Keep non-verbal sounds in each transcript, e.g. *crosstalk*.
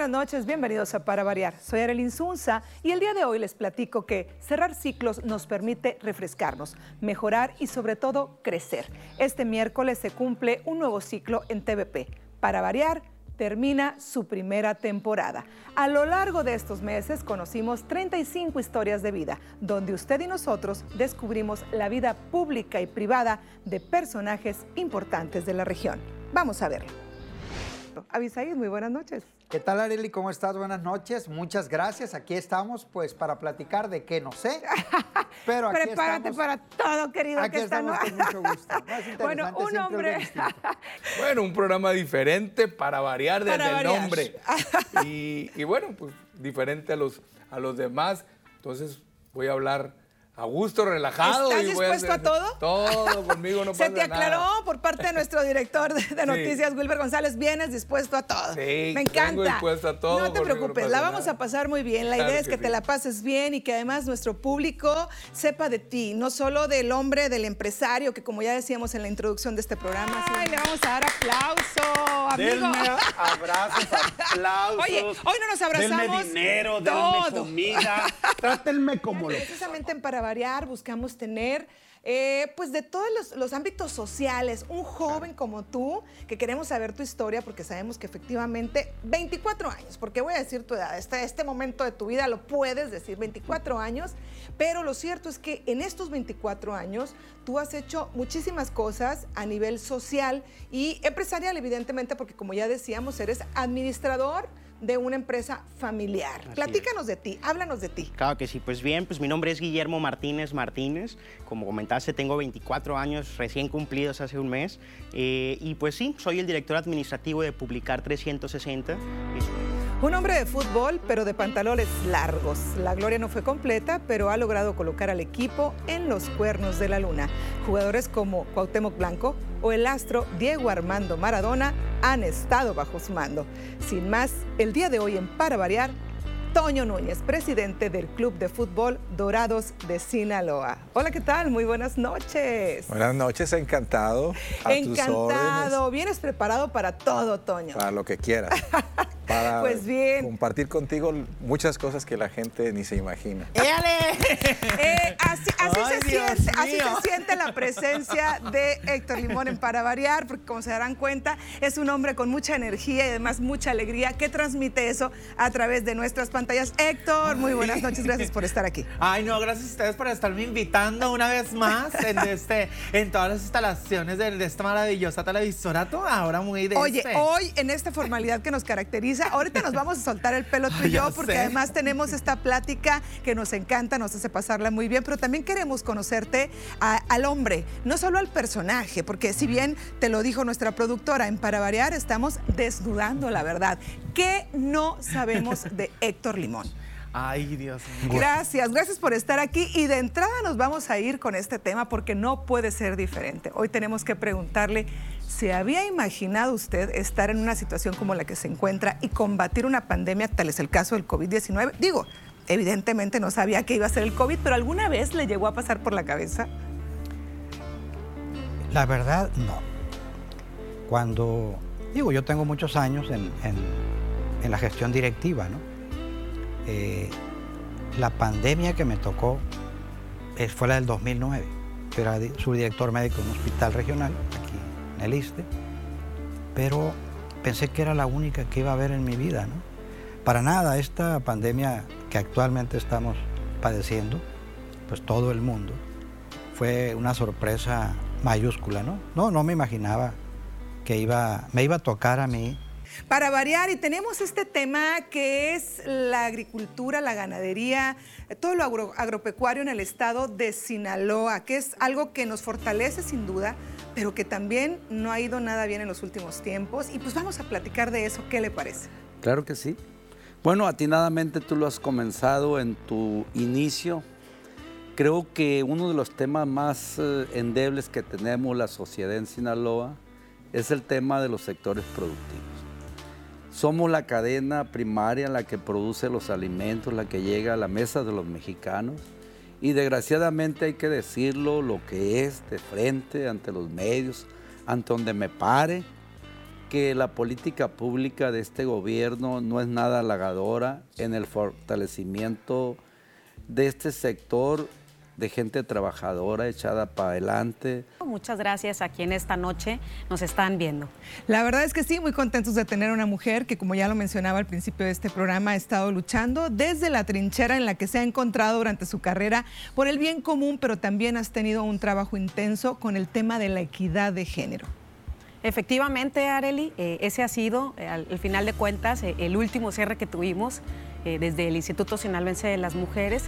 Buenas noches, bienvenidos a Para Variar. Soy Arelin Zunza y el día de hoy les platico que cerrar ciclos nos permite refrescarnos, mejorar y sobre todo crecer. Este miércoles se cumple un nuevo ciclo en TVP. Para Variar termina su primera temporada. A lo largo de estos meses conocimos 35 historias de vida, donde usted y nosotros descubrimos la vida pública y privada de personajes importantes de la región. Vamos a verlo. Avisaí, muy buenas noches. ¿Qué tal, Areli? ¿Cómo estás? Buenas noches. Muchas gracias. Aquí estamos, pues, para platicar de qué no sé. *laughs* Pero aquí Prepárate para todo, querido. Aquí que estamos con mucho gusto. *laughs* bueno, un hombre. *laughs* bueno, un programa diferente para variar desde el nombre. Y, y, bueno, pues diferente a los, a los demás. Entonces voy a hablar a gusto, relajado. ¿Estás dispuesto a, todo? Todo, *laughs* conmigo no pasa Se te aclaró por parte de nuestro director de, noticias, Wilber González, vienes dispuesto a todo. Sí, me encanta. dispuesto a todo. No te preocupes, la vamos a pasar muy bien. La idea es que, te la pases bien y que además nuestro público sepa de ti, no solo del hombre, del empresario, que como ya decíamos en la introducción de este programa. Ay, le vamos a dar aplauso, amigo. Denme abrazos, *laughs* aplausos. Oye, hoy no nos abrazamos. Denme dinero, denme comida. *laughs* Trátenme como lo Precisamente para variar, buscamos tener eh, pues de todos los, ámbitos sociales, un joven como tú, que queremos saber tu historia porque sabemos que efectivamente 24 años, porque voy a decir tu edad, este, este momento de tu vida lo puedes decir, 24 años, pero lo cierto es que en estos 24 años tú has hecho muchísimas cosas a nivel social y empresarial, evidentemente, porque como ya decíamos, eres administrador de una empresa familiar. Platícanos de ti, háblanos de ti. Claro que sí, pues bien, pues mi nombre es Guillermo Martínez Martínez, como comentaste tengo 24 años recién cumplidos hace un mes eh, y pues sí, soy el director administrativo de Publicar 360. Un hombre de fútbol, pero de pantalones largos. La gloria no fue completa, pero ha logrado colocar al equipo en los cuernos de la luna. Jugadores como Cuauhtémoc Blanco o el astro Diego Armando Maradona han estado bajo su mando. Sin más, el día de hoy en Para Variar, Toño Núñez, presidente del Club de Fútbol Dorados de Sinaloa. Hola, ¿qué tal? Muy buenas noches. Buenas noches, encantado. encantado. Vienes preparado para todo, Toño. Para lo que quieras. *laughs* para pues bien. compartir contigo muchas cosas que la gente ni se imagina. *laughs* Eh, así, se siente, así, se siente, la presencia de Héctor Limón en Para Variar, porque como se darán cuenta, es un hombre con mucha energía y además mucha alegría que transmite eso a través de nuestras pantallas. Héctor, muy buenas noches, gracias por estar aquí. Ay, no, gracias a ustedes por estarme invitando una vez más en, este, en todas las instalaciones de, esta maravillosa televisora, ahora muy de Oye, este. hoy en esta formalidad que nos caracteriza, Ahorita nos vamos a soltar el pelo tú y yo, porque además tenemos esta plática que nos encanta, nos hace pasarla muy bien, pero también queremos conocerte al hombre, no solo al personaje, porque si bien te lo dijo nuestra productora, en Para Variar estamos desnudando la verdad. ¿Qué no sabemos de Héctor Limón? Ay, Dios mío. Gracias, gracias por estar aquí. Y de entrada nos vamos a ir con este tema porque no puede ser diferente. Hoy tenemos que preguntarle, ¿se había imaginado usted estar en una situación como la que se encuentra y combatir una pandemia, tal es el caso del COVID-19? Digo, evidentemente no sabía que iba a ser el COVID, pero ¿alguna vez le llegó a pasar por la cabeza? La verdad, no. Cuando, digo, yo tengo muchos años en, en la gestión directiva, ¿no? Eh, la pandemia que me tocó eh, fue la del 2009. Yo era subdirector médico en un hospital regional, aquí en el ISTE, pero pensé que era la única que iba a haber en mi vida. ¿no? Para nada, esta pandemia que actualmente estamos padeciendo, pues todo el mundo, fue una sorpresa mayúscula, ¿no? No, no me imaginaba que iba, me iba a tocar a mí para variar, y tenemos este tema que es la agricultura, la ganadería, todo lo agropecuario en el estado de Sinaloa, que es algo que nos fortalece sin duda, pero que también no ha ido nada bien en los últimos tiempos. Y pues vamos a platicar de eso, ¿qué le parece? Claro que sí. Bueno, atinadamente tú lo has comenzado en tu inicio. Creo que uno de los temas más eh, endebles que tenemos la sociedad en Sinaloa es el tema de los sectores productivos. Somos la cadena primaria la que produce los alimentos, la que llega a la mesa de los mexicanos. Y desgraciadamente hay que decirlo lo que es de frente ante los medios, ante donde me pare. que la política pública de este gobierno no es nada halagadora en el fortalecimiento de este sector de gente trabajadora echada para adelante. Muchas gracias a quien esta noche nos están viendo. La verdad es que sí, muy contentos de tener una mujer que, como ya lo mencionaba al principio de este programa, ha estado luchando desde la trinchera en la que se ha encontrado durante su carrera por el bien común, pero también has tenido un trabajo intenso con el tema de la equidad de género. Efectivamente, Areli, eh, ese ha sido, eh, al, final de cuentas, eh, el último cierre que tuvimos desde el Instituto Sinaloense de las Mujeres,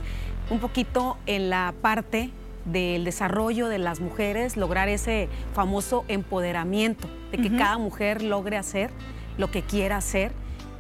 un poquito en la parte del desarrollo de las mujeres, lograr ese famoso empoderamiento, de que cada mujer logre hacer lo que quiera hacer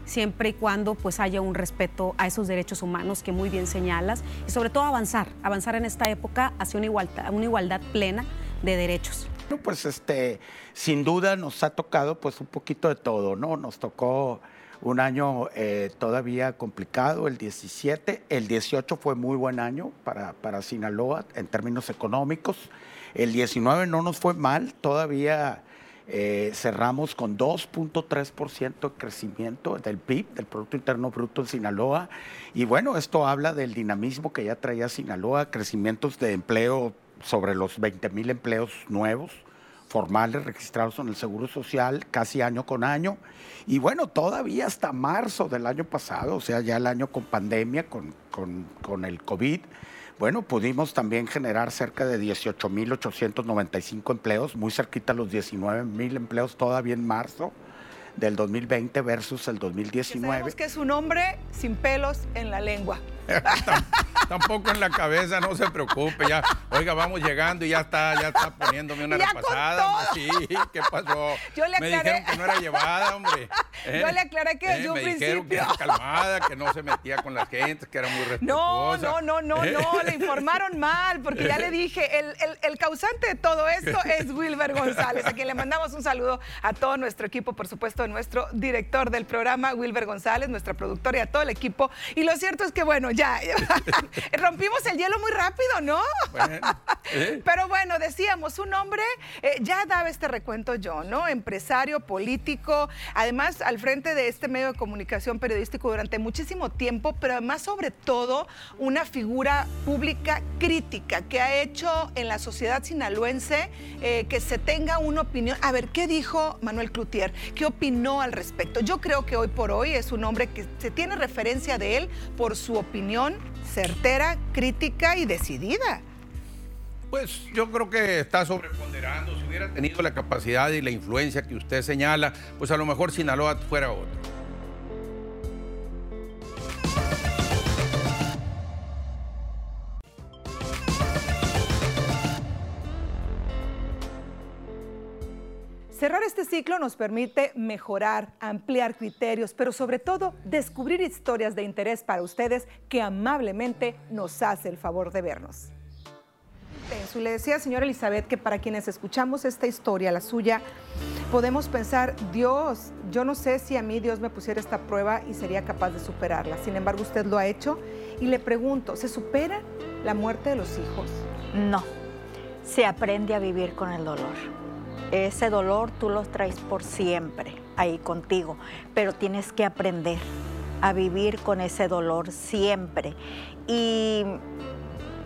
siempre y cuando pues haya un respeto a esos derechos humanos que muy bien señalas y sobre todo avanzar, avanzar en esta época hacia una igualdad, una igualdad plena de derechos. Pues este, sin duda nos ha tocado pues un poquito de todo, ¿no? Nos tocó un año eh, todavía complicado, el 17. El 18 fue muy buen año para, para Sinaloa en términos económicos. El 19 no nos fue mal, todavía eh, cerramos con 2.3% de crecimiento del PIB, del Producto Interno Bruto en Sinaloa. Y bueno, esto habla del dinamismo que ya traía Sinaloa, crecimientos de empleo sobre los 20 mil empleos nuevos formales registrados en el Seguro Social casi año con año. Y bueno, todavía hasta marzo del año pasado, o sea, ya el año con pandemia, con, con, con el COVID, bueno, pudimos también generar cerca de 18.895 empleos, muy cerquita a los 19.000 empleos todavía en marzo del 2020 versus el 2019. Sabemos que es un hombre sin pelos en la lengua. *laughs* Tampoco en la cabeza, no se preocupe. Ya, oiga, vamos llegando y ya está, ya está poniéndome una repasada. Sí, ¿qué pasó? Yo le me dijeron que no era llevada, hombre. *laughs* Yo le aclaré que desde ¿Eh? un me principio. dijeron que era calmada, que no se metía con la gente, que era muy respetuosa. No, no, no, no, no, *laughs* le informaron mal, porque ya le dije, el, el, el causante de todo esto es Wilber González, a quien le mandamos un saludo a todo nuestro equipo, por supuesto, nuestro director del programa, Wilber González, nuestra productora y a todo el equipo. Y lo cierto es que, bueno, ya, *laughs* rompimos el hielo muy rápido, ¿no? ¿eh? *laughs* Pero bueno, decíamos, un hombre, eh, ya daba este recuento yo, ¿no? Empresario, político, además al frente de este medio de comunicación periodístico durante muchísimo tiempo, pero además sobre todo una figura pública crítica que ha hecho en la sociedad sinaloense eh, que se tenga una opinión. A ver, ¿qué dijo Manuel Cloutier? ¿Qué opinó al respecto? Yo creo que hoy por hoy es un hombre que se tiene referencia de él por su opinión certera, crítica y decidida. Pues yo creo que está sobreponderando. Si hubiera tenido la capacidad y la influencia que usted señala, pues a lo mejor Sinaloa fuera otro. Ciclo nos permite mejorar, ampliar criterios, pero sobre todo descubrir historias de interés para ustedes que amablemente nos hace el favor de vernos. Le decía señora Elizabeth que para quienes escuchamos esta historia, la suya, podemos pensar, Dios, yo no sé si a mí Dios me pusiera esta prueba y sería capaz de superarla. Sin embargo, usted lo ha hecho y le pregunto, ¿se supera la muerte de los hijos? No, se aprende a vivir con el dolor ese dolor tú lo traes por siempre ahí contigo, pero tienes que aprender a vivir con ese dolor siempre. Y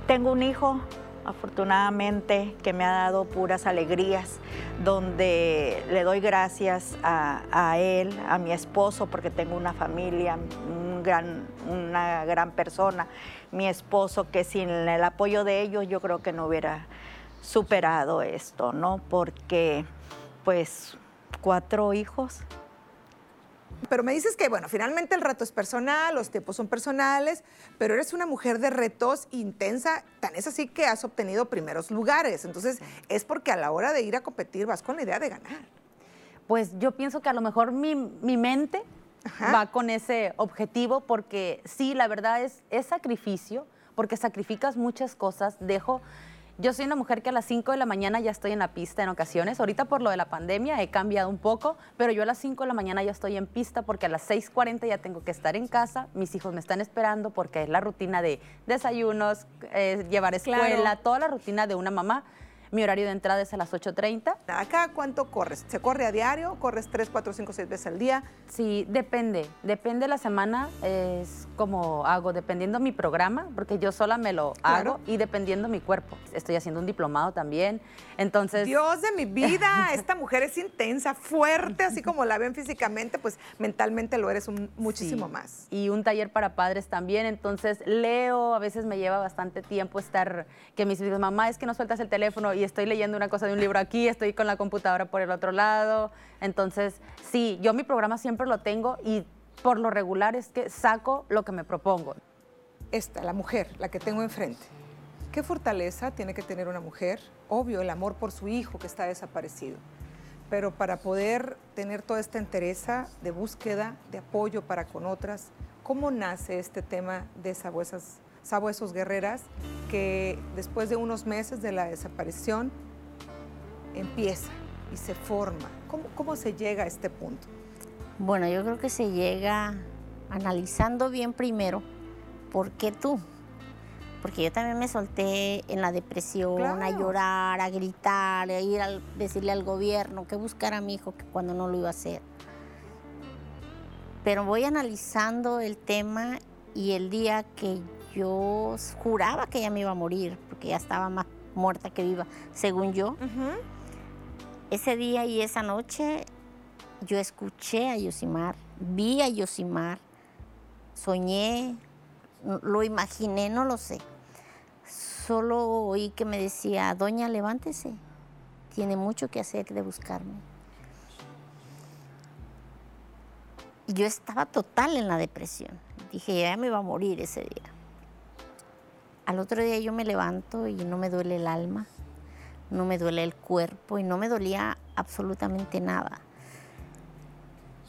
tengo un hijo, afortunadamente, que me ha dado puras alegrías, donde le doy gracias a, él, a mi esposo, porque tengo una familia, una gran persona, mi esposo, que sin el apoyo de ellos yo creo que no hubiera superado esto, ¿no? Porque, pues, cuatro hijos. Pero me dices que, bueno, finalmente el reto es personal, los tiempos son personales, pero eres una mujer de retos intensa, tan es así que has obtenido primeros lugares. Entonces, es porque a la hora de ir a competir vas con la idea de ganar. Pues yo pienso que a lo mejor mi, mente va con ese objetivo, porque sí, la verdad es, es sacrificio, porque sacrificas muchas cosas, dejo yo soy una mujer que a las 5 de la mañana ya estoy en la pista en ocasiones. Ahorita por lo de la pandemia he cambiado un poco, pero yo a las 5 de la mañana ya estoy en pista porque a las 6.40 ya tengo que estar en casa. Mis hijos me están esperando porque es la rutina de desayunos, eh, llevar escuela, toda la rutina de una mamá Mi horario de entrada es a las 8.30. ¿Acá cuánto corres? ¿Se corre a diario? ¿Corres 3, 4, 5, 6 veces al día? Sí, depende. Depende de la semana. Es como hago, dependiendo mi programa, porque yo sola me lo Claro. hago y dependiendo mi cuerpo. Estoy haciendo un diplomado también. Entonces. Dios de mi *laughs* vida, esta mujer es intensa, fuerte, así como la ven físicamente, pues mentalmente lo eres un- muchísimo Sí. más. Y un taller para padres también. Entonces leo, a veces me lleva bastante tiempo estar, que mis hijos, mamá, es que no sueltas el teléfono y estoy leyendo una cosa de un libro aquí, estoy con la computadora por el otro lado. Entonces, sí, yo mi programa siempre lo tengo y por lo regular es que saco lo que me propongo. Esta, la mujer, la que tengo enfrente. ¿Qué fortaleza tiene que tener una mujer? Obvio, el amor por su hijo que está desaparecido. Pero para poder tener toda esta entereza de búsqueda, de apoyo para con otras, ¿cómo nace este tema de Sabuesas, Sabuesos Guerreras que después de unos meses de la desaparición empieza y se forma? ¿Cómo, cómo se llega a este punto? Bueno, yo creo que se llega analizando bien primero por qué tú. Porque yo también me solté en la depresión, a llorar, a gritar, a ir a decirle al gobierno que buscara a mi hijo que cuando no lo iba a hacer. Pero voy analizando el tema y el día que yo juraba que ya me iba a morir, porque ya estaba más muerta que viva, según yo, ese día y esa noche yo escuché a Yosimar, vi a Yosimar, soñé, lo imaginé, no lo sé. Solo oí que me decía, doña, levántese, tiene mucho que hacer de buscarme. Y yo estaba total en la depresión. Dije, ya me iba a morir ese día. Al otro día yo me levanto y no me duele el alma, no me duele el cuerpo y no me dolía absolutamente nada.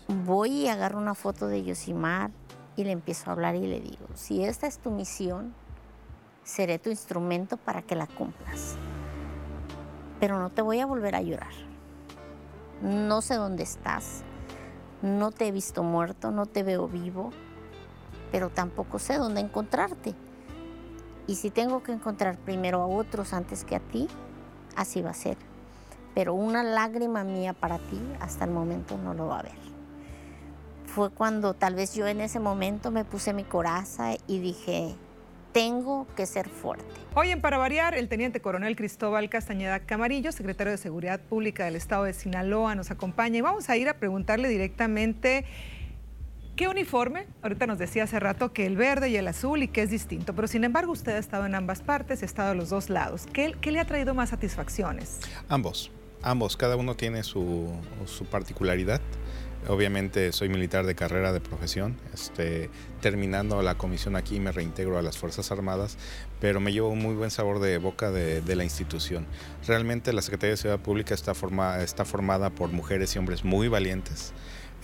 Voy y agarro una foto de Yosimar y le empiezo a hablar y le digo, si esta es tu misión, seré tu instrumento para que la cumplas. Pero no te voy a volver a llorar. No sé dónde estás, no te he visto muerto, no te veo vivo, pero tampoco sé dónde encontrarte. Y si tengo que encontrar primero a otros antes que a ti, así va a ser. Pero una lágrima mía para ti hasta el momento no lo va a haber. Fue cuando tal vez yo en ese momento me puse mi coraza y dije, tengo que ser fuerte. Hoy en Para Variar, el teniente coronel Cristóbal Castañeda Camarillo, secretario de Seguridad Pública del Estado de Sinaloa, nos acompaña y vamos a ir a preguntarle directamente qué uniforme. Ahorita nos decía hace rato que el verde y el azul y que es distinto, pero sin embargo usted ha estado en ambas partes, ha estado en los dos lados. ¿Qué, le ha traído más satisfacciones? Ambos, ambos, cada uno tiene su, su particularidad. Obviamente soy militar de carrera de profesión, este, terminando la comisión aquí me reintegro a las Fuerzas Armadas, pero me llevo un muy buen sabor de boca de, de la institución. Realmente la Secretaría de Seguridad Pública está, forma- está formada por mujeres y hombres muy valientes.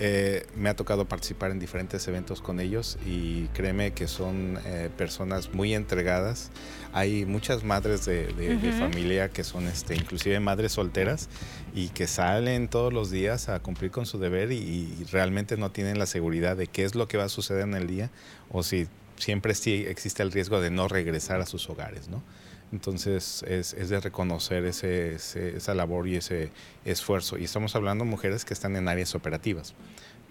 Eh, me ha tocado participar en diferentes eventos con ellos y créeme que son eh, personas muy entregadas. Hay muchas madres de, de- de Ujú. familia que son este, inclusive madres solteras y que salen todos los días a cumplir con su deber y, y realmente no tienen la seguridad de qué es lo que va a suceder en el día o si siempre sí existe el riesgo de no regresar a sus hogares, ¿no? Entonces es, es de reconocer ese, ese- esa labor y ese esfuerzo. Y estamos hablando de mujeres que están en áreas operativas.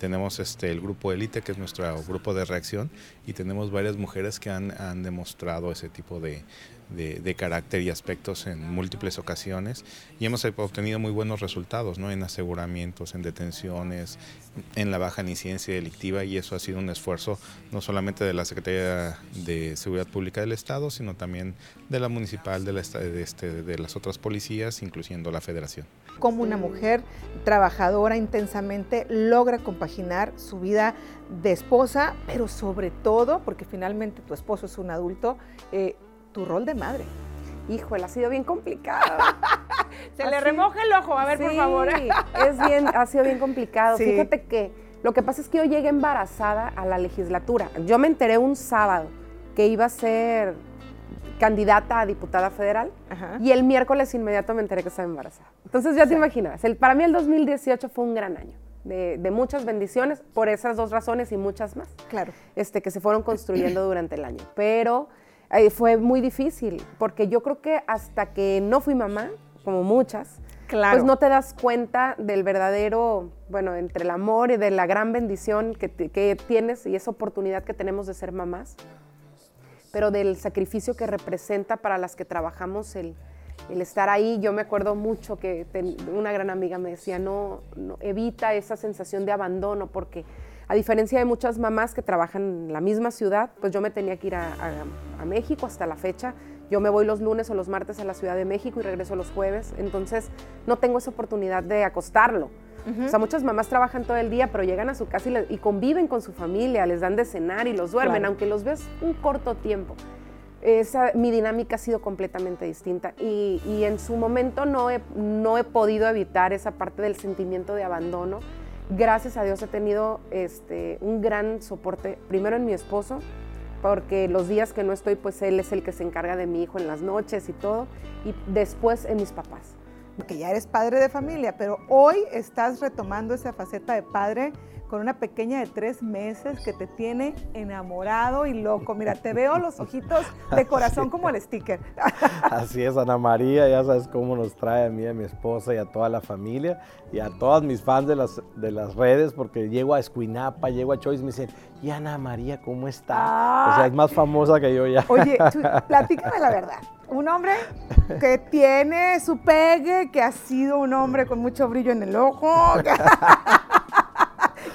Tenemos este, el grupo Elite, que es nuestro grupo de reacción, y tenemos varias mujeres que han, han demostrado ese tipo de, de- carácter y aspectos en múltiples ocasiones y hemos obtenido muy buenos resultados ¿no? en aseguramientos, en detenciones, en la baja incidencia delictiva y eso ha sido un esfuerzo no solamente de la Secretaría de Seguridad Pública del Estado, sino también de la municipal, de, la, de, este, de las otras policías, incluyendo la federación. Cómo una mujer trabajadora intensamente logra compaginar su vida de esposa, pero sobre todo, porque finalmente tu esposo es un adulto, eh, tu rol de madre. Híjole, ha sido bien complicado. *laughs* Se le remoja el ojo, a ver, por favor. *laughs* Es bien, ha sido bien complicado. Sí. Fíjate que lo que pasa es que yo llegué embarazada a la legislatura. Yo me enteré un sábado que iba a ser candidata a diputada federal y el miércoles inmediato me enteré que estaba embarazada. Entonces ya te imaginas, el- para mí el 2018 fue un gran año. De, de muchas bendiciones por esas dos razones y muchas más. Claro. Este, que se fueron construyendo *clears throat* durante el año. Pero eh, fue muy difícil, porque yo creo que hasta que no fui mamá, como muchas, Claro. pues no te das cuenta del verdadero, bueno, entre el amor y de la gran bendición que, te- que tienes y esa oportunidad que tenemos de ser mamás, pero del sacrificio que representa para las que trabajamos el, estar ahí. Yo me acuerdo mucho que una gran amiga me decía, no, evita esa sensación de abandono, porque a diferencia de muchas mamás que trabajan en la misma ciudad, pues yo me tenía que ir a México hasta la fecha. Yo me voy los lunes o los martes a la Ciudad de México y regreso los jueves, entonces no tengo esa oportunidad de acostarlo. O sea, muchas mamás trabajan todo el día, pero llegan a su casa y, le- y conviven con su familia, les dan de cenar y los duermen, Claro. aunque los ves un corto tiempo. Esa, mi dinámica ha sido completamente distinta y, y en su momento no he, no he podido evitar esa parte del sentimiento de abandono. Gracias a Dios he tenido este, un gran soporte, primero en mi esposo, porque los días que no estoy, pues él es el que se encarga de mi hijo en las noches y todo, y después en mis papás. Porque ya eres padre de familia, pero hoy estás retomando esa faceta de padre con una pequeña de tres meses que te tiene enamorado y loco. Mira, te veo los ojitos de corazón como el sticker. *laughs* Así es, Ana María, ya sabes cómo nos trae a mí, a mi esposa y a toda la familia y a todas mis fans de las, de las redes, porque llego a Escuinapa, llego a Choice y me dicen, ¿y Ana María cómo está? O sea, es más famosa que yo ya. Oye, *laughs* platícame la verdad. Un hombre que tiene su pegue, que ha sido un hombre con mucho brillo en el ojo, *laughs*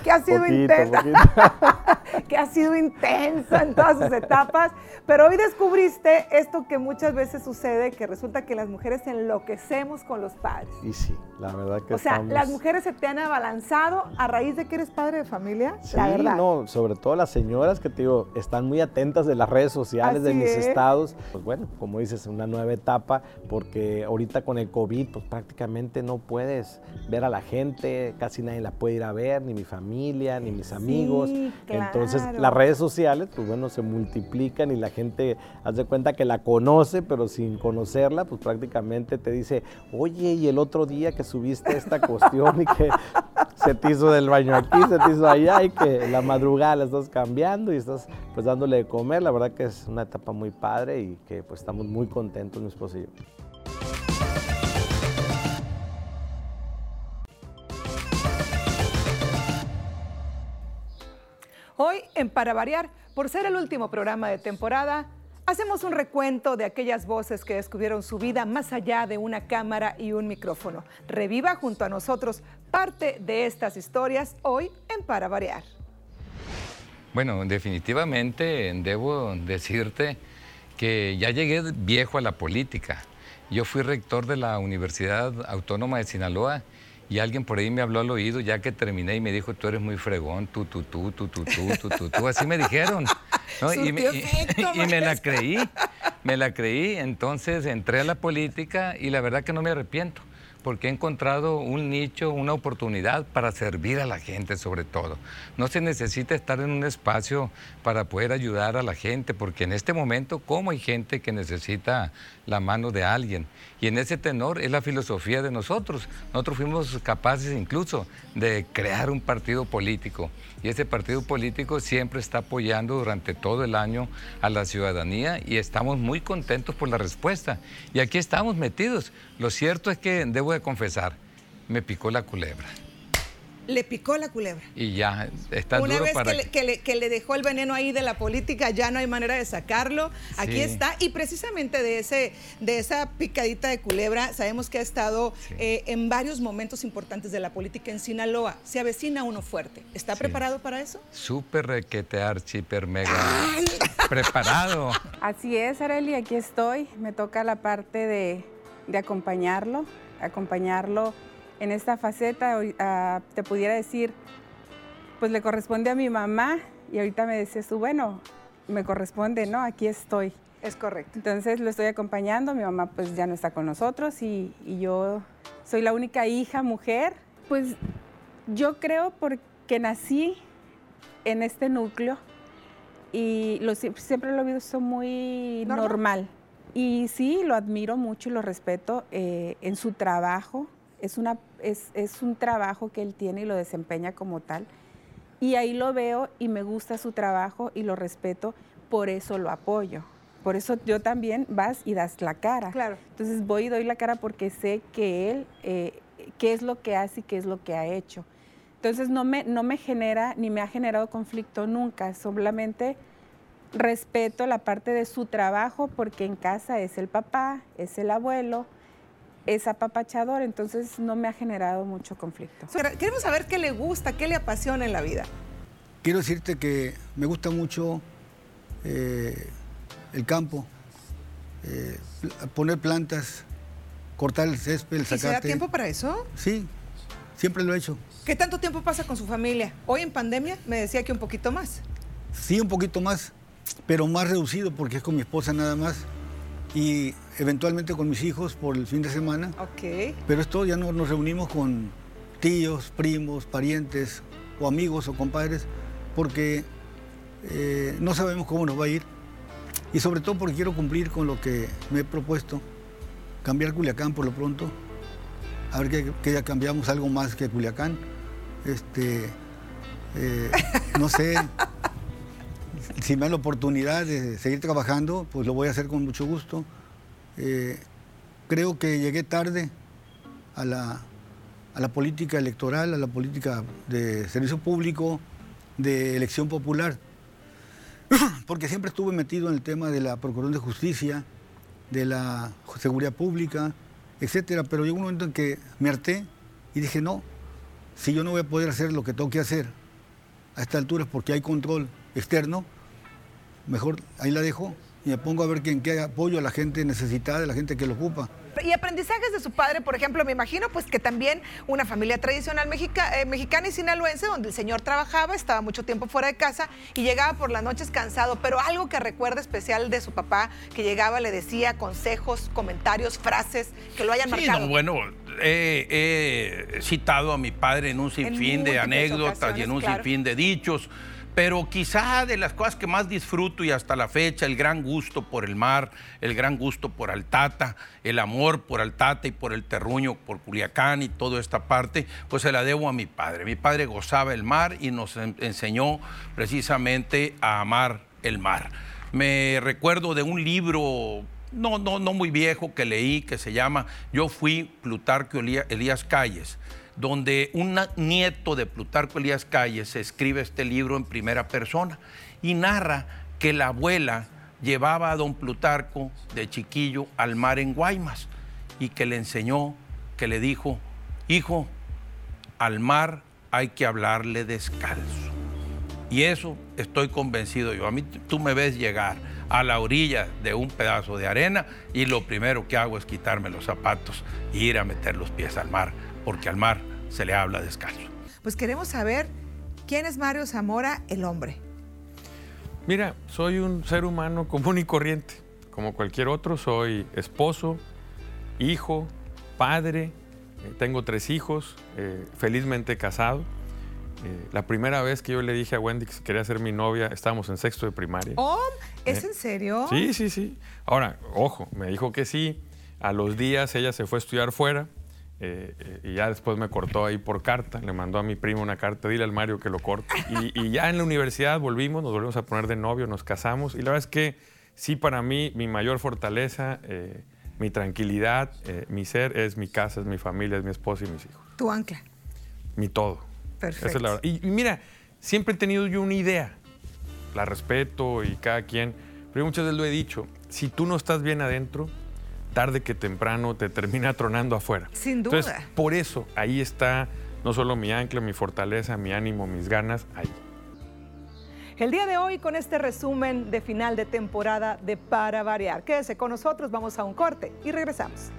que, ha sido Poquito, intenso, poquito. *laughs* que ha sido intenso en todas sus etapas, pero hoy descubriste esto que muchas veces sucede, que resulta que las mujeres enloquecemos con los padres. Y sí, la verdad que O sea, estamos... las mujeres se te han abalanzado a raíz de que eres padre de familia, Sí, la verdad. no, sobre todo las señoras que te digo, están muy atentas de las redes sociales, de Así mis es. estados. Pues bueno, como dices, una nueva etapa, porque ahorita con el COVID, pues prácticamente no puedes ver a la gente, casi nadie la puede ir a ver, ni mi familia, ni mis amigos. Entonces, claro. las redes sociales, pues bueno, se multiplican y la gente hace cuenta que la conoce, pero sin conocerla, pues prácticamente te dice, oye, y el otro día que subiste esta *laughs* cuestión y que se te hizo del baño aquí, se te hizo allá y que la madrugada la estás cambiando y estás pues dándole de comer. La verdad que es una etapa muy padre y que pues estamos muy contentos mi esposo y yo. Hoy, en Para Variar, por ser el último programa de temporada, hacemos un recuento de aquellas voces que descubrieron su vida más allá de una cámara y un micrófono. Reviva junto a nosotros parte de estas historias hoy en Para Variar. Bueno, definitivamente debo decirte que ya llegué viejo a la política. Yo fui rector de la Universidad Autónoma de Sinaloa y alguien por ahí me habló al oído ya que terminé y me dijo, tú eres muy fregón, tú, tú, tú, tú, tú, tú, tú, tú, tú. Así me dijeron. ¿no? Y, me, Surtió y- efecto, y me la creí, me la creí. Entonces entré a la política y la verdad que no me arrepiento porque he encontrado un nicho, una oportunidad para servir a la gente sobre todo. No se necesita estar en un espacio para poder ayudar a la gente, porque en este momento, como hay gente que necesita la mano de alguien? Y en ese tenor es la filosofía de nosotros. Nosotros fuimos capaces incluso de crear un partido político. Y ese partido político siempre está apoyando durante todo el año a la ciudadanía y estamos muy contentos por la respuesta. Y aquí estamos metidos. Lo cierto es que, debo de confesar, me picó la culebra. Le picó la culebra. Y ya está Una duro vez para que le, que le- que le dejó el veneno ahí de la política, ya no hay manera de sacarlo. Aquí Sí. está. Y precisamente de, ese, de esa picadita de culebra, sabemos que ha estado eh, en varios momentos importantes de la política en Sinaloa. Se avecina uno fuerte. ¿Está preparado para eso? Súper requete archi, hiper mega *laughs* preparado. Así es, Areli, aquí estoy. Me toca la parte de, de acompañarlo, acompañarlo en esta faceta. Ah, te pudiera decir, pues le corresponde a mi mamá y ahorita me decías tú, bueno, me corresponde, ¿no? Aquí estoy. Es correcto. Entonces lo estoy acompañando, mi mamá pues ya no está con nosotros y, y yo soy la única hija mujer. Pues yo creo porque nací en este núcleo y lo, siempre, siempre lo he visto muy ¿Normal? normal. Y sí, lo admiro mucho y lo respeto eh, en su trabajo. Es, una, es, es un trabajo que él tiene y lo desempeña como tal. Y ahí lo veo y me gusta su trabajo y lo respeto, por eso lo apoyo. Por eso yo también vas y das la cara. Claro. Entonces voy y doy la cara porque sé que él, eh, qué es lo que hace y qué es lo que ha hecho. Entonces no me, no me genera ni me ha generado conflicto nunca, solamente respeto la parte de su trabajo porque en casa es el papá, es el abuelo, es apapachador, entonces no me ha generado mucho conflicto. Queremos saber qué le gusta, qué le apasiona en la vida. Quiero decirte que me gusta mucho eh, el campo, eh, poner plantas, cortar el césped, el ¿Y se da tiempo para eso? Sí, siempre lo he hecho. ¿Qué tanto tiempo pasa con su familia? Hoy en pandemia me decía que un poquito más. Sí, un poquito más, pero más reducido porque es con mi esposa nada más y eventualmente con mis hijos por el fin de semana. Ok. Pero esto ya no nos reunimos con tíos, primos, parientes o amigos o compadres porque eh, no sabemos cómo nos va a ir y sobre todo porque quiero cumplir con lo que me he propuesto, cambiar Culiacán por lo pronto, a ver que, que ya cambiamos algo más que Culiacán. Este, eh, no sé, *laughs* si me dan la oportunidad de seguir trabajando, pues lo voy a hacer con mucho gusto. Eh, creo que llegué tarde a la, a la política electoral, a la política de servicio público, de elección popular, *clears throat* porque siempre estuve metido en el tema de la Procuraduría de Justicia, de la seguridad pública, etcétera, pero llegó un momento en que me harté y dije, no, si yo no voy a poder hacer lo que tengo que hacer a esta altura porque hay control externo, mejor ahí la dejo y me pongo a ver que en qué apoyo a la gente necesitada, a la gente que lo ocupa. Y aprendizajes de su padre, por ejemplo, me imagino pues que también una familia tradicional mexica- eh, mexicana y sinaloense donde el señor trabajaba, estaba mucho tiempo fuera de casa y llegaba por las noches cansado, pero algo que recuerda especial de su papá, que llegaba, le decía consejos, comentarios, frases que lo hayan Sí, marcado. no, bueno, he, he citado a mi padre en un sinfín de anécdotas y en un claro. sinfín de dichos, pero quizá de las cosas que más disfruto y hasta la fecha, el gran gusto por el mar, el gran gusto por Altata, el amor por Altata y por el terruño, por Culiacán y toda esta parte, pues se la debo a mi padre. Mi padre gozaba el mar y nos en- enseñó precisamente a amar el mar. Me recuerdo de un libro no, no, no muy viejo que leí que se llama Yo fui Plutarco Elía- Elías Calles, donde un nieto de Plutarco Elías Calles escribe este libro en primera persona y narra que la abuela llevaba a don Plutarco de chiquillo al mar en Guaymas y que le enseñó, que le dijo, hijo, al mar hay que hablarle descalzo. Y eso estoy convencido yo. A mí tú me ves llegar a la orilla de un pedazo de arena y lo primero que hago es quitarme los zapatos e ir a meter los pies al mar, porque al mar se le habla descalzo. Pues queremos saber quién es Mario Zamora, el hombre. Mira, soy un ser humano común y corriente. Como cualquier otro, soy esposo, hijo, padre, eh, tengo tres hijos, eh, felizmente casado. Eh, la primera vez que yo le dije a Wendy que quería ser mi novia, estábamos en sexto de primaria. Oh, ¿es Eh, en serio? Sí, sí, sí. Ahora, ojo, me dijo que sí. A los días ella se fue a estudiar fuera eh, eh, y ya después me cortó ahí por carta. Le mandó a mi primo una carta, dile al Mario que lo corte. Y, y ya en la universidad volvimos, nos volvimos a poner de novio, nos casamos. Y la verdad es que sí, para mí, mi mayor fortaleza, eh, mi tranquilidad, eh, mi ser es mi casa, es mi familia, es mi esposa y mis hijos. Tu ancla. Mi todo. Perfecto. Esa es la verdad. Y, y mira, siempre he tenido yo una idea, la respeto y cada quien, pero yo muchas veces lo he dicho, si tú no estás bien adentro, tarde que temprano te termina tronando afuera. Sin duda. Entonces, por eso ahí está no solo mi ancla, mi fortaleza, mi ánimo, mis ganas, ahí. El día de hoy con este resumen de final de temporada de Para Variar. Quédese con nosotros, vamos a un corte y regresamos.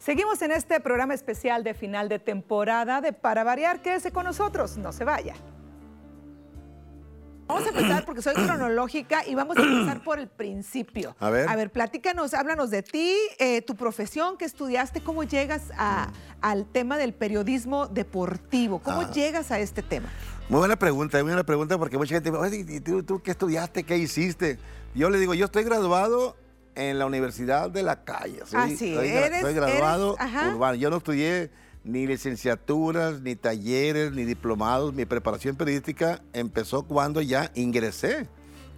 Seguimos en este programa especial de final de temporada de Para Variar. Quédese con nosotros, no se vaya. Vamos a empezar porque soy cronológica y vamos a empezar por el principio. A ver. A ver, platícanos, háblanos de ti, eh, tu profesión, que estudiaste, cómo llegas a- al tema del periodismo deportivo, cómo Ah. llegas a este tema. Muy buena pregunta, muy buena pregunta porque mucha gente me dice, "Oye, ¿y tú, tú qué estudiaste? ¿Qué hiciste? Yo le digo, yo estoy graduado en la Universidad de la Calle. Soy, Ah, sí, soy eres- soy graduado eres- urbano. Yo no estudié ni licenciaturas, ni talleres, ni diplomados. Mi preparación periodística empezó cuando ya ingresé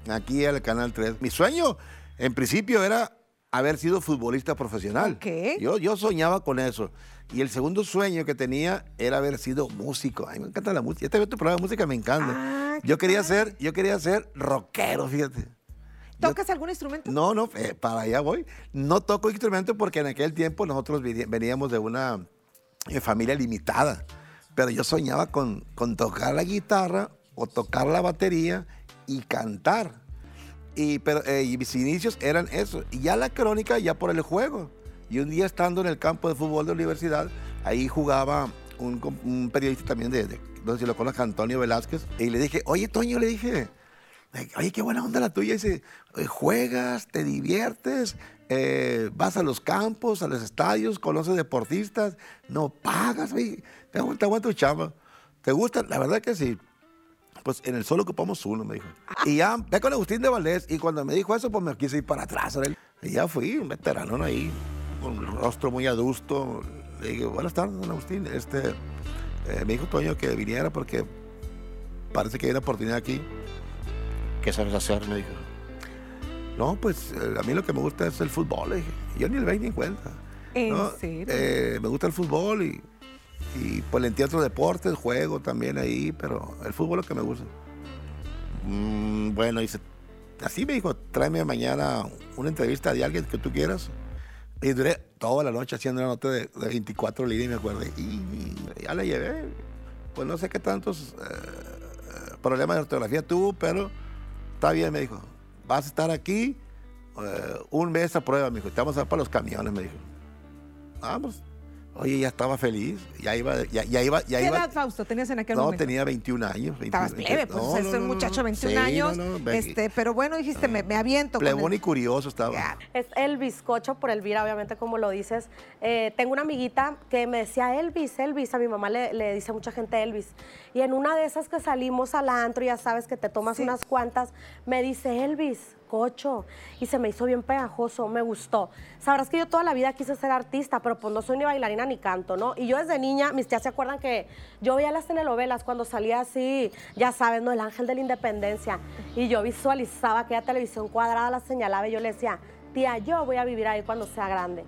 aquí al Canal 3. Mi sueño, en principio, era haber sido futbolista profesional. Yo, yo soñaba con eso. Y el segundo sueño que tenía era haber sido músico. A mí me encanta la música. Este tu programa de música me encanta. Ah, yo quería ser, yo quería ser rockero, fíjate. ¿Tocas algún instrumento? No, no, eh, para allá voy. No toco instrumento porque en aquel tiempo nosotros veníamos de una eh, familia limitada. Pero yo soñaba con, con tocar la guitarra o tocar la batería y cantar. Y, pero, eh, y mis inicios eran eso. Y ya la crónica, ya por el juego. Y un día estando en el campo de fútbol de la universidad, ahí jugaba un, periodista también de, de- no sé si lo conoces, Antonio Velázquez. Y le dije, oye, Toño, le dije, oye, qué buena onda la tuya. dice, "Eh, juegas, te diviertes, eh, vas a los campos, a los estadios, conoces deportistas, no pagas, güey. Te aguanta, tu chamba. ¿Te gusta? La verdad que sí. Pues en el solo ocupamos uno, me dijo. Y ya, ve con Agustín de Valdés. Y cuando me dijo eso, pues me quise ir para atrás. ¿verdad? Y ya fui, un veterano ahí, con un rostro muy adusto. Le dije, buenas tardes, don Agustín. Este, eh, me dijo Toño que viniera porque parece que hay una oportunidad aquí. ¿Qué sabes hacer? Me dijo. No, pues eh, a mí lo que me gusta es el fútbol. Le dije. Yo ni el 20 en cuenta. ¿En ¿no? serio? Eh, me gusta el fútbol y, y pues le entiendo otros deportes, juego también ahí, pero el fútbol es lo que me gusta. Mm, bueno, dice, así me dijo, tráeme mañana una entrevista de alguien que tú quieras. Y duré toda la noche haciendo una nota de, de 24 líneas, me acuerdo. Y, y ya la llevé. Pues no sé qué tantos eh, problemas de ortografía tuvo, pero está bien, me dijo. Vas a estar aquí eh, un mes a prueba, me dijo. Te vamos a dar para los camiones, me dijo. Vamos. Oye, ya estaba feliz. Ya iba, ya, ya iba, ya ¿Qué iba. edad, Fausto, tenías en aquel No, momento? tenía 21 años. 21, Estabas plebe, pues no, es no, un no, muchacho de no. 21 Sí, años. no, no, este, pero bueno, dijiste, me, me aviento. con el- Plebón y curioso estaba. Es el bizcocho por Elvira, obviamente, como lo dices. Eh, tengo una amiguita que me decía Elvis, Elvis. A mi mamá le, le dice a mucha gente Elvis. Y en una de esas que salimos al antro, ya sabes que te tomas unas cuantas, me dice Elvis, Y se me hizo bien pegajoso, me gustó. Sabrás que yo toda la vida quise ser artista, pero pues no soy ni bailarina ni canto, ¿no? Y yo desde niña, mis tías se acuerdan que yo veía las telenovelas cuando salía así, ya sabes, ¿no? El ángel de la independencia. Y yo visualizaba aquella televisión cuadrada, la señalaba y yo le decía, tía, yo voy a vivir ahí cuando sea grande.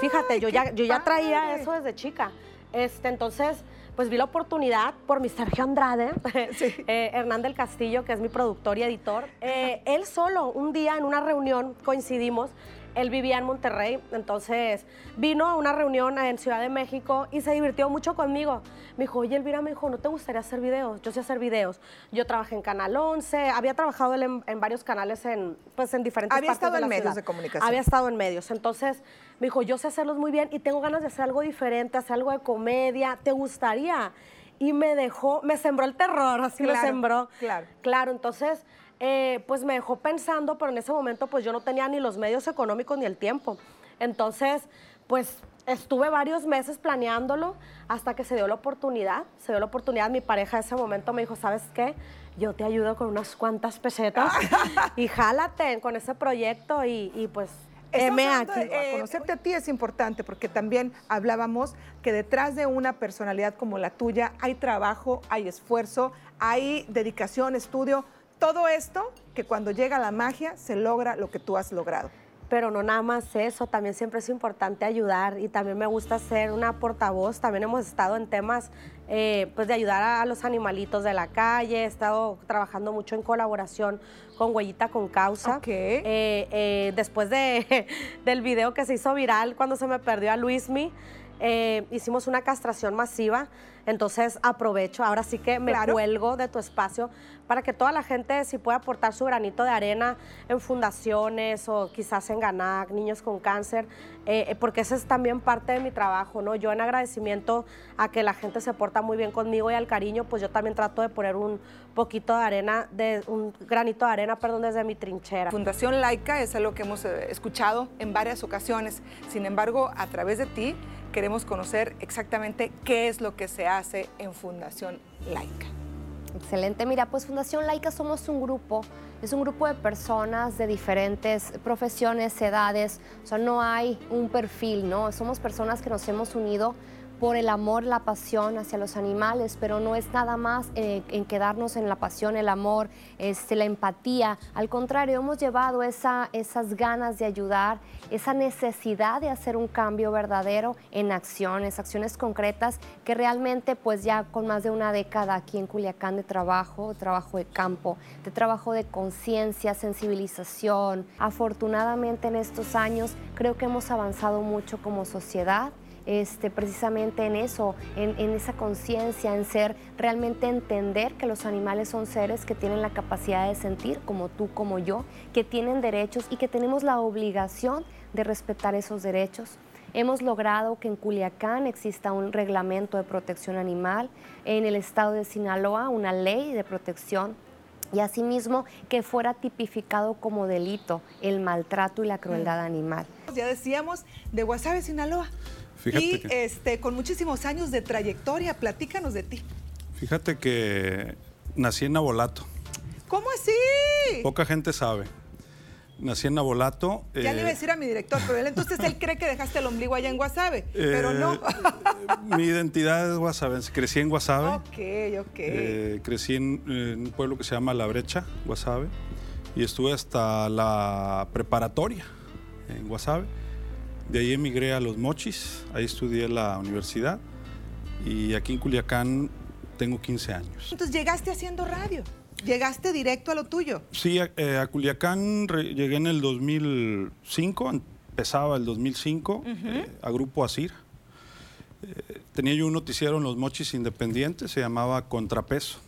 Fíjate, yo ya, yo ya traía padre. eso desde chica. Este, entonces, pues vi la oportunidad por mi Sergio Andrade, *laughs* eh, Hernán del Castillo, que es mi productor y editor. Eh, él solo, un día en una reunión coincidimos, él vivía en Monterrey, entonces vino a una reunión en Ciudad de México y se divirtió mucho conmigo. Me dijo, oye, Elvira, me dijo, ¿no te gustaría hacer videos? Yo sé hacer videos. Yo trabajé en Canal 11, había trabajado en, en varios canales en, pues, en diferentes Había partes estado de en medios de comunicación. Había estado en medios. Entonces me dijo, yo sé hacerlos muy bien y tengo ganas de hacer algo diferente, hacer algo de comedia. ¿Te gustaría? Y me dejó, me sembró el terror, así me Claro, sembró. claro. Claro, entonces, eh, pues me dejó pensando, pero en ese momento pues yo no tenía ni los medios económicos ni el tiempo. Entonces, pues estuve varios meses planeándolo hasta que se dio la oportunidad. Se dio la oportunidad, mi pareja en ese momento me dijo, ¿sabes qué? Yo te ayudo con unas cuantas pesetas *laughs* y jálate con ese proyecto y, y pues hablando aquí. de- conocerte a ti es importante porque también hablábamos que detrás de una personalidad como la tuya hay trabajo, hay esfuerzo, hay dedicación, estudio, todo esto que cuando llega la magia se logra lo que tú has logrado. Pero no nada más eso, también siempre es importante ayudar y también me gusta ser una portavoz. También hemos estado en temas eh, pues de ayudar a, a los animalitos de la calle, he estado trabajando mucho en colaboración con Huellita con Causa. Eh, eh, después de, *laughs* del video que se hizo viral cuando se me perdió a Luismi, eh, hicimos una castración masiva. Entonces aprovecho, ahora sí que me Claro. cuelgo de tu espacio para que toda la gente si puede aportar su granito de arena en fundaciones o quizás en GANAC, niños con cáncer, eh, eh, porque ese es también parte de mi trabajo, ¿no? Yo en agradecimiento a que la gente se porta muy bien conmigo y al cariño, pues yo también trato de poner un poquito de arena, de, un granito de arena, perdón, desde mi trinchera. Fundación Laica es algo que hemos escuchado en varias ocasiones. Sin embargo, a través de ti queremos conocer exactamente qué es lo que se hace en Fundación Laica. Excelente. Mira, pues Fundación Laica somos un grupo, es un grupo de personas de diferentes profesiones, edades, o sea, no hay un perfil, ¿no? Somos personas que nos hemos unido por el amor, la pasión hacia los animales, pero no es nada más eh, en quedarnos en la pasión, el amor, este, la empatía. Al contrario, hemos llevado esa, esas ganas de ayudar, esa necesidad de hacer un cambio verdadero en acciones, acciones concretas que realmente pues ya con más de una década aquí en Culiacán de trabajo, trabajo de campo, de trabajo de conciencia, sensibilización. Afortunadamente en estos años creo que hemos avanzado mucho como sociedad este, precisamente en eso, en, esa conciencia, en ser, realmente entender que los animales son seres que tienen la capacidad de sentir, como tú, como yo, que tienen derechos y que tenemos la obligación de respetar esos derechos. Hemos logrado que en Culiacán exista un reglamento de protección animal, en el estado de Sinaloa una ley de protección y asimismo que fuera tipificado como delito el maltrato y la crueldad animal. Ya decíamos de Guasave, Sinaloa y este, con muchísimos años de trayectoria, platícanos de ti. Fíjate que nací en Nabolato. ¿Cómo así? Poca gente sabe. Nací en Nabolato. Ya le iba a eh, decir a mi director, pero él entonces él cree que dejaste el ombligo allá en Guasave, pero no. Eh, mi identidad es Guasave. Crecí en Guasave. Ok, ok. Eh, crecí en, un pueblo que se llama La Brecha, Guasave, y estuve hasta la preparatoria en Guasave. De ahí emigré a Los Mochis, ahí estudié la universidad y aquí en Culiacán tengo 15 años. Entonces llegaste haciendo radio, llegaste directo a lo tuyo. Sí, a, eh, Culiacán llegué en el 2005, empezaba el 2005, eh, a Grupo Asir. Eh, tenía yo un noticiero en Los Mochis Independientes, se llamaba Contrapeso.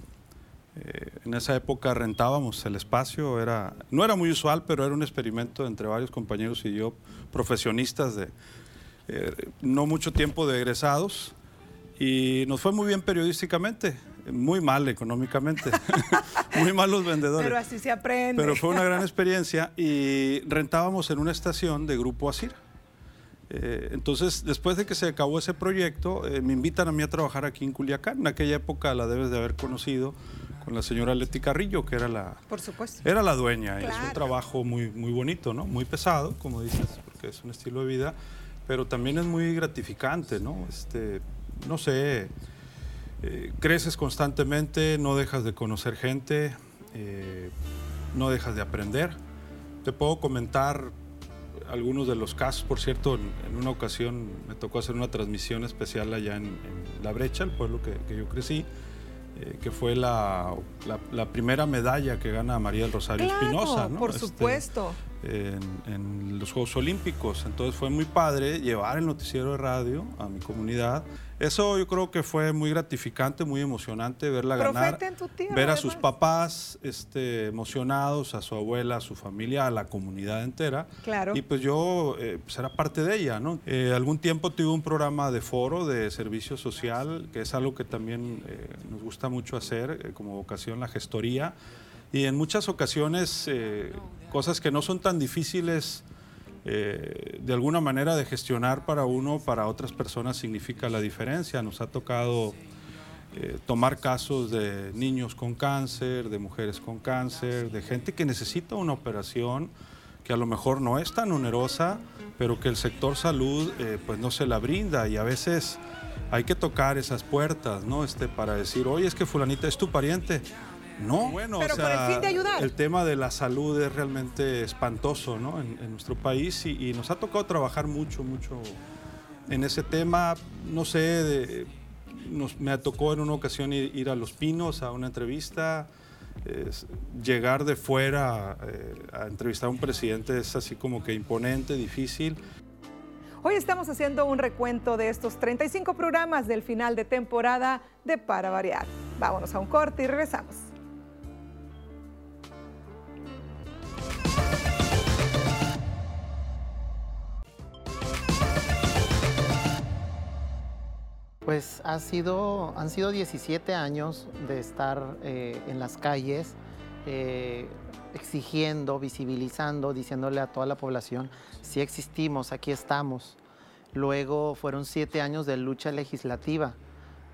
En esa época rentábamos el espacio, era, no era muy usual, pero era un experimento entre varios compañeros y yo profesionistas de eh, no mucho tiempo de egresados y nos fue muy bien periodísticamente, muy mal económicamente, *laughs* muy mal los vendedores. Pero así se aprende. Pero fue una gran experiencia y rentábamos en una estación de Grupo Asir. Eh, entonces, después de que se acabó ese proyecto, eh, me invitan a mí a trabajar aquí en Culiacán. En aquella época la debes de haber conocido con la señora Leti Carrillo, que era la, Por supuesto. Era la dueña. Es un trabajo muy, muy bonito, ¿no? Muy pesado, como dices, porque es un estilo de vida, pero también es muy gratificante, ¿no? Este, no sé, eh, creces constantemente, no dejas de conocer gente, eh, no dejas de aprender. Te puedo comentar algunos de los casos, por cierto, en, una ocasión me tocó hacer una transmisión especial allá en, La Brecha, el pueblo que, que yo crecí eh, que fue la, la, primera medalla que gana María del Rosario Espinosa. Por este, supuesto en, los Juegos Olímpicos. Entonces fue muy padre llevar el noticiero de radio a mi comunidad. Eso yo creo que fue muy gratificante, muy emocionante verla ganar. ver a sus papás este, emocionados, a su abuela, a su familia, a la comunidad entera. Claro. Y pues yo eh, pues era parte de ella, ¿no? Eh, algún tiempo tuve un programa de foro de servicio social, que es algo que también eh, nos gusta mucho hacer como vocación, la gestoría y en muchas ocasiones eh, cosas que no son tan difíciles eh, de alguna manera de gestionar para uno, para otras personas significa la diferencia. Nos ha tocado eh, tomar casos de niños con cáncer, de mujeres con cáncer, de gente que necesita una operación que a lo mejor no es tan onerosa, pero que el sector salud pues no se la brinda y a veces hay que tocar esas puertas, ¿no? Este, para decir, oye, es que fulanita es tu pariente no, bueno, Pero el fin de ayudar. El tema de la salud es realmente espantoso ¿no? en, nuestro país y, nos ha tocado trabajar mucho, mucho en ese tema. No sé, me tocó en una ocasión ir, a Los Pinos a una entrevista. llegar de fuera eh, a entrevistar a un presidente es así como que imponente, difícil. Hoy estamos haciendo un recuento de estos 35 programas del final de temporada de Para Variar. Vámonos a un corte y regresamos. Pues ha sido, han sido 17 años de estar eh, en las calles eh, exigiendo, visibilizando, diciéndole a toda la población, si existimos, aquí estamos. Luego fueron siete años de lucha legislativa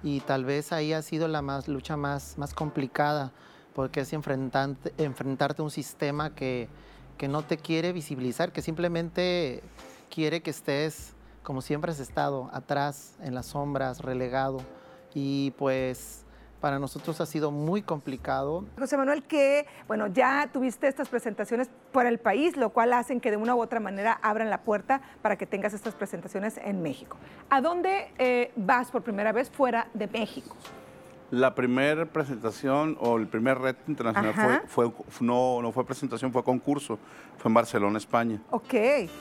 y tal vez ahí ha sido la más, lucha más, más complicada, porque es enfrentarte, a un sistema que, que no te quiere visibilizar, que simplemente quiere que estés como siempre has estado, atrás, en las sombras, relegado. Y pues para nosotros ha sido muy complicado. José Manuel, que bueno, ya tuviste estas presentaciones por el país, lo cual hacen que de una u otra manera abran la puerta para que tengas estas presentaciones en México. ¿A dónde eh, vas por primera vez fuera de México? La primera presentación o el primer reto internacional fue, fue, no, no fue presentación, fue concurso. Fue en Barcelona, España. Ok.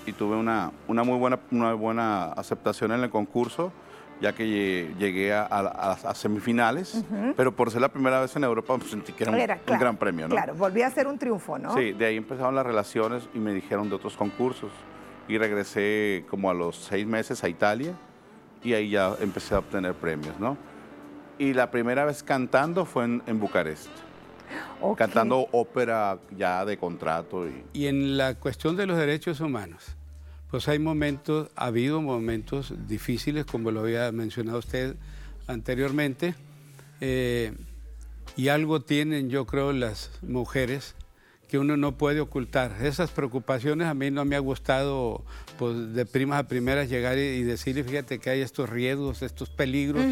Y tuve una, una, muy buena, una buena aceptación en el concurso, ya que llegué a, a, semifinales. Pero por ser la primera vez en Europa, pues, sentí que era, un, gran premio, ¿no? Claro, volví a ser un triunfo, ¿no? Sí, de ahí empezaron las relaciones y me dijeron de otros concursos. Y regresé como a los seis meses a Italia y ahí ya empecé a obtener premios, ¿no? Y la primera vez cantando fue en, Bucarest. Cantando ópera ya de contrato. Y... y en la cuestión de los derechos humanos, pues hay momentos, ha habido momentos difíciles, como lo había mencionado usted anteriormente, eh, y algo tienen, yo creo, las mujeres que uno no puede ocultar. Esas preocupaciones a mí no me ha gustado, pues de primas a primeras llegar y, decirle, fíjate que hay estos riesgos, estos peligros.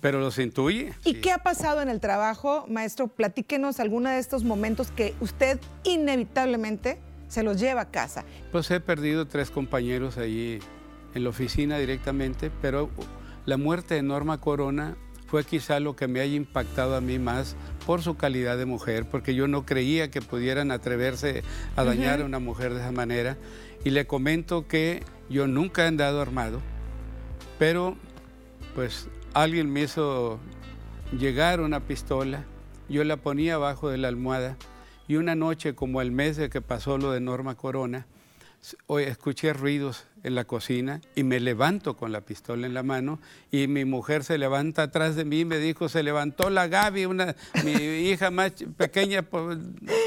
Pero los intuye. ¿Y qué ha pasado en el trabajo, maestro? Platíquenos alguno de estos momentos que usted inevitablemente se los lleva a casa. Pues he perdido tres compañeros ahí en la oficina directamente, pero la muerte de Norma Corona fue quizá lo que me haya impactado a mí más por su calidad de mujer, porque yo no creía que pudieran atreverse a dañar a una mujer de esa manera. Y le comento que yo nunca he andado armado, pero pues alguien me hizo llegar una pistola, yo la ponía abajo de la almohada y una noche, como el mes de que pasó lo de Norma Corona, escuché ruidos en la cocina y me levanto con la pistola en la mano y mi mujer se levanta atrás de mí y me dijo, se levantó la Gaby, una, mi *laughs* hija más pequeña, por,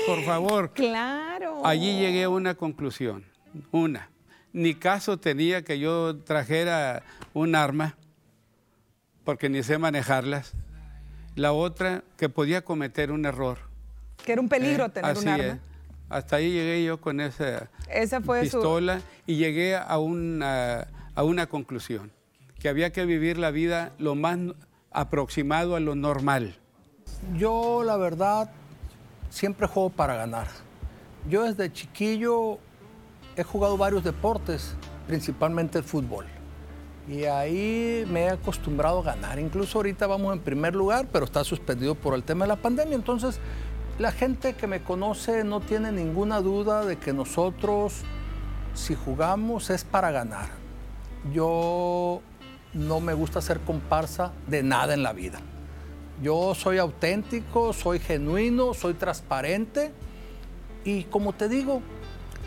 por favor. Claro. Allí llegué a una conclusión, una. Ni caso tenía que yo trajera un arma porque ni sé manejarlas. La otra, que podía cometer un error. Que era un peligro eh, tener un arma. Hasta ahí llegué yo con esa, pistola y llegué a una, a una conclusión, que había que vivir la vida lo más aproximado a lo normal. Yo, la verdad, siempre juego para ganar. Yo desde chiquillo he jugado varios deportes, principalmente el fútbol. Y ahí me he acostumbrado a ganar. Incluso ahorita vamos en primer lugar, pero está suspendido por el tema de la pandemia. Entonces, la gente que me conoce no tiene ninguna duda de que nosotros, si jugamos, es para ganar. Yo no me gusta ser comparsa de nada en la vida. Yo soy auténtico, soy genuino, soy transparente y como te digo,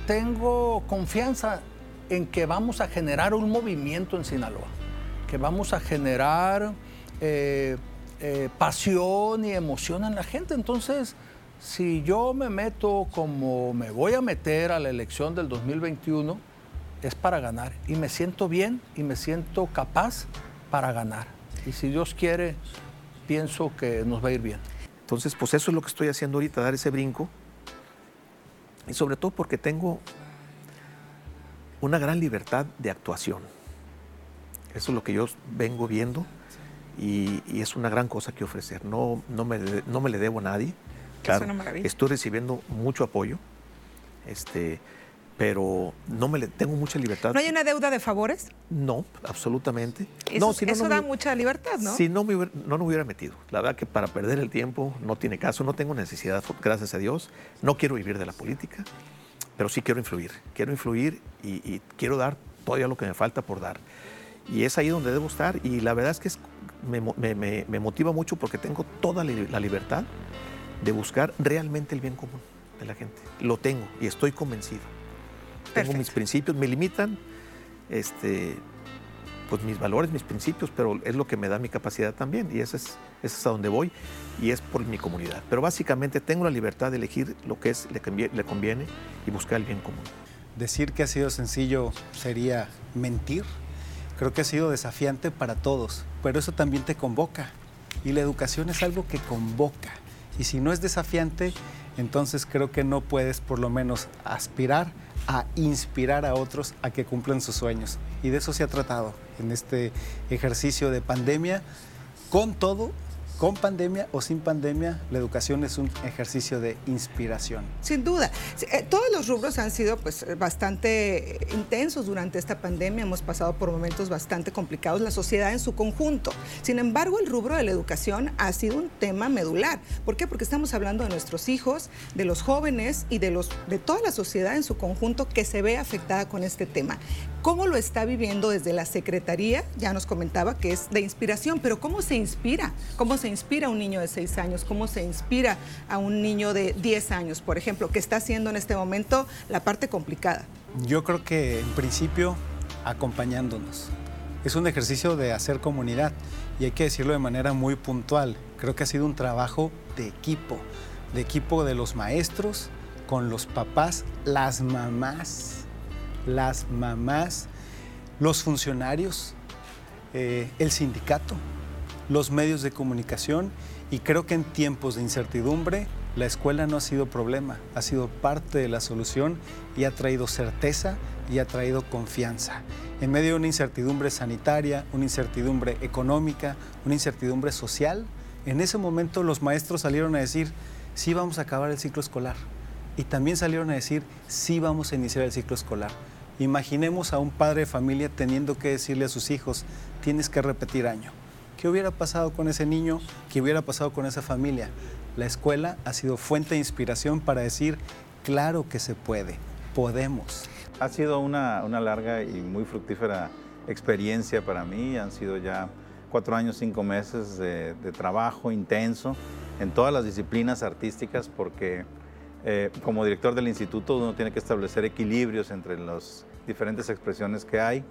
tengo confianza en que vamos a generar un movimiento en Sinaloa, que vamos a generar eh, eh, pasión y emoción en la gente. Entonces, si yo me meto como me voy a meter a la elección del 2021, es para ganar. Y me siento bien y me siento capaz para ganar. Y si Dios quiere, pienso que nos va a ir bien. Entonces, pues eso es lo que estoy haciendo ahorita, dar ese brinco. Y sobre todo porque tengo una gran libertad de actuación. Eso es lo que yo vengo viendo y, es una gran cosa que ofrecer. No, no, me, no me le debo a nadie. Claro, estoy recibiendo mucho apoyo, este, pero no me le, tengo mucha libertad. ¿No hay una deuda de favores? No, absolutamente. Eso, no, si no, da mucha libertad, ¿no? Si no me, hubiera, no me hubiera metido. La verdad que para perder el tiempo no tiene caso, no tengo necesidad, gracias a Dios. No quiero vivir de la política pero sí quiero influir, quiero influir y, quiero dar todavía lo que me falta por dar. Y es ahí donde debo estar y la verdad es que me, motiva mucho porque tengo toda la libertad de buscar realmente el bien común de la gente. Lo tengo y estoy convencido. Tengo mis principios, me limitan este, pues mis valores, mis principios, pero es lo que me da mi capacidad también y ese es, es a donde voy y es por mi comunidad. Pero básicamente tengo la libertad de elegir lo que es, le, conviene, le conviene y buscar el bien común. Decir que ha sido sencillo sería mentir. Creo que ha sido desafiante para todos, pero eso también te convoca. Y la educación es algo que convoca. Y si no es desafiante, entonces creo que no puedes por lo menos aspirar a inspirar a otros a que cumplan sus sueños. Y de eso se ha tratado en este ejercicio de pandemia. Con todo, con pandemia o sin pandemia, la educación es un ejercicio de inspiración. Sin duda. Eh, todos los rubros han sido pues, bastante intensos durante esta pandemia. Hemos pasado por momentos bastante complicados, la sociedad en su conjunto. Sin embargo, el rubro de la educación ha sido un tema medular. ¿Por qué? Porque estamos hablando de nuestros hijos, de los jóvenes y de, los, de toda la sociedad en su conjunto que se ve afectada con este tema. ¿Cómo lo está viviendo desde la Secretaría? Ya nos comentaba que es de inspiración, pero ¿cómo se inspira? ¿Cómo se inspira a un niño de 6 años? ¿Cómo se inspira a un niño de 10 años, por ejemplo, que está haciendo en este momento la parte complicada? Yo creo que en principio acompañándonos. Es un ejercicio de hacer comunidad y hay que decirlo de manera muy puntual. Creo que ha sido un trabajo de equipo, de equipo de los maestros, con los papás, las mamás las mamás, los funcionarios, eh, el sindicato, los medios de comunicación y creo que en tiempos de incertidumbre la escuela no ha sido problema, ha sido parte de la solución y ha traído certeza y ha traído confianza. En medio de una incertidumbre sanitaria, una incertidumbre económica, una incertidumbre social, en ese momento los maestros salieron a decir, sí vamos a acabar el ciclo escolar. Y también salieron a decir, sí vamos a iniciar el ciclo escolar. Imaginemos a un padre de familia teniendo que decirle a sus hijos, tienes que repetir año. ¿Qué hubiera pasado con ese niño? ¿Qué hubiera pasado con esa familia? La escuela ha sido fuente de inspiración para decir, claro que se puede, podemos. Ha sido una, larga y muy fructífera experiencia para mí. Han sido ya cuatro años, cinco meses de, de trabajo intenso en todas las disciplinas artísticas porque eh, como director del instituto uno tiene que establecer equilibrios entre las diferentes expresiones que hay.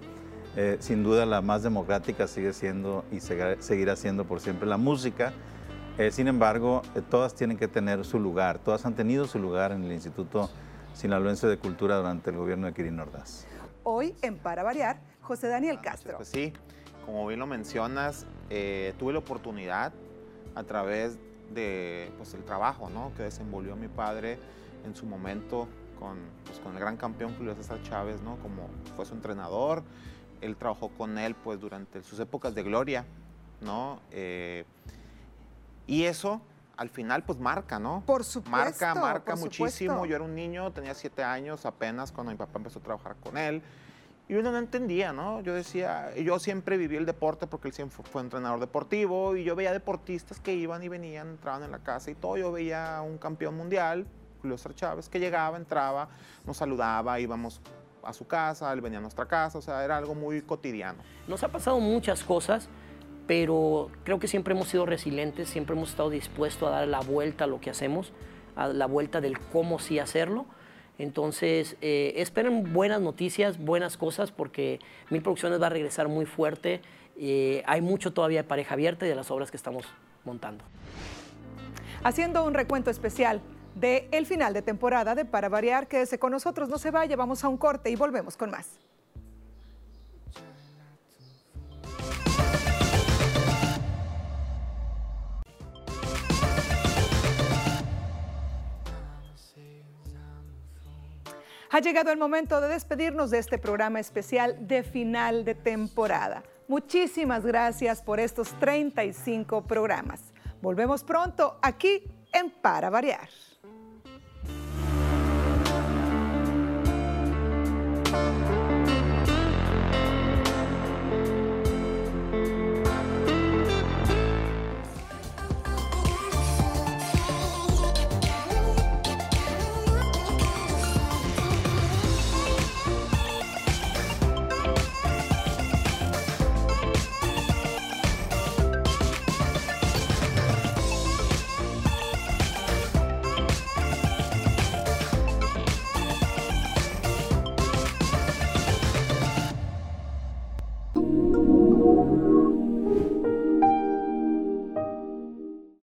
Eh, sin duda la más democrática sigue siendo y seguirá siendo por siempre la música. Eh, sin embargo, todas tienen que tener su lugar, todas han tenido su lugar en el Instituto Sinaloense de Cultura durante el gobierno de Kirin Ordaz. Hoy, en Para Variar, José Daniel Castro. Pues sí, como bien lo mencionas, tuve la oportunidad a través de pues, el trabajo ¿no? que desenvolvió mi padre en su momento con, pues, con el gran campeón Julio César Chávez, ¿no? como fue su entrenador. Él trabajó con él pues, durante sus épocas de gloria. ¿no? Eh, y eso al final pues marca, ¿no? Por supuesto. Marca, marca muchísimo. Yo era un niño, tenía siete años apenas cuando mi papá empezó a trabajar con él. Y uno no entendía, ¿no? Yo decía, yo siempre viví el deporte porque él siempre fue entrenador deportivo y yo veía deportistas que iban y venían, entraban en la casa y todo. Yo veía un campeón mundial, Julio César Chávez, que llegaba, entraba, nos saludaba, íbamos a su casa, él venía a nuestra casa, o sea, era algo muy cotidiano. Nos ha pasado muchas cosas, pero creo que siempre hemos sido resilientes, siempre hemos estado dispuestos a dar la vuelta a lo que hacemos, a la vuelta del cómo sí hacerlo entonces, eh, esperen buenas noticias, buenas cosas, porque Mil Producciones va a regresar muy fuerte. Eh, hay mucho todavía de pareja abierta y de las obras que estamos montando. Haciendo un recuento especial de el final de temporada de Para Variar, quédese con nosotros, no se vaya, vamos a un corte y volvemos con más. Ha llegado el momento de despedirnos de este programa especial de final de temporada. Muchísimas gracias por estos 35 programas. Volvemos pronto aquí en Para Variar. Thank you.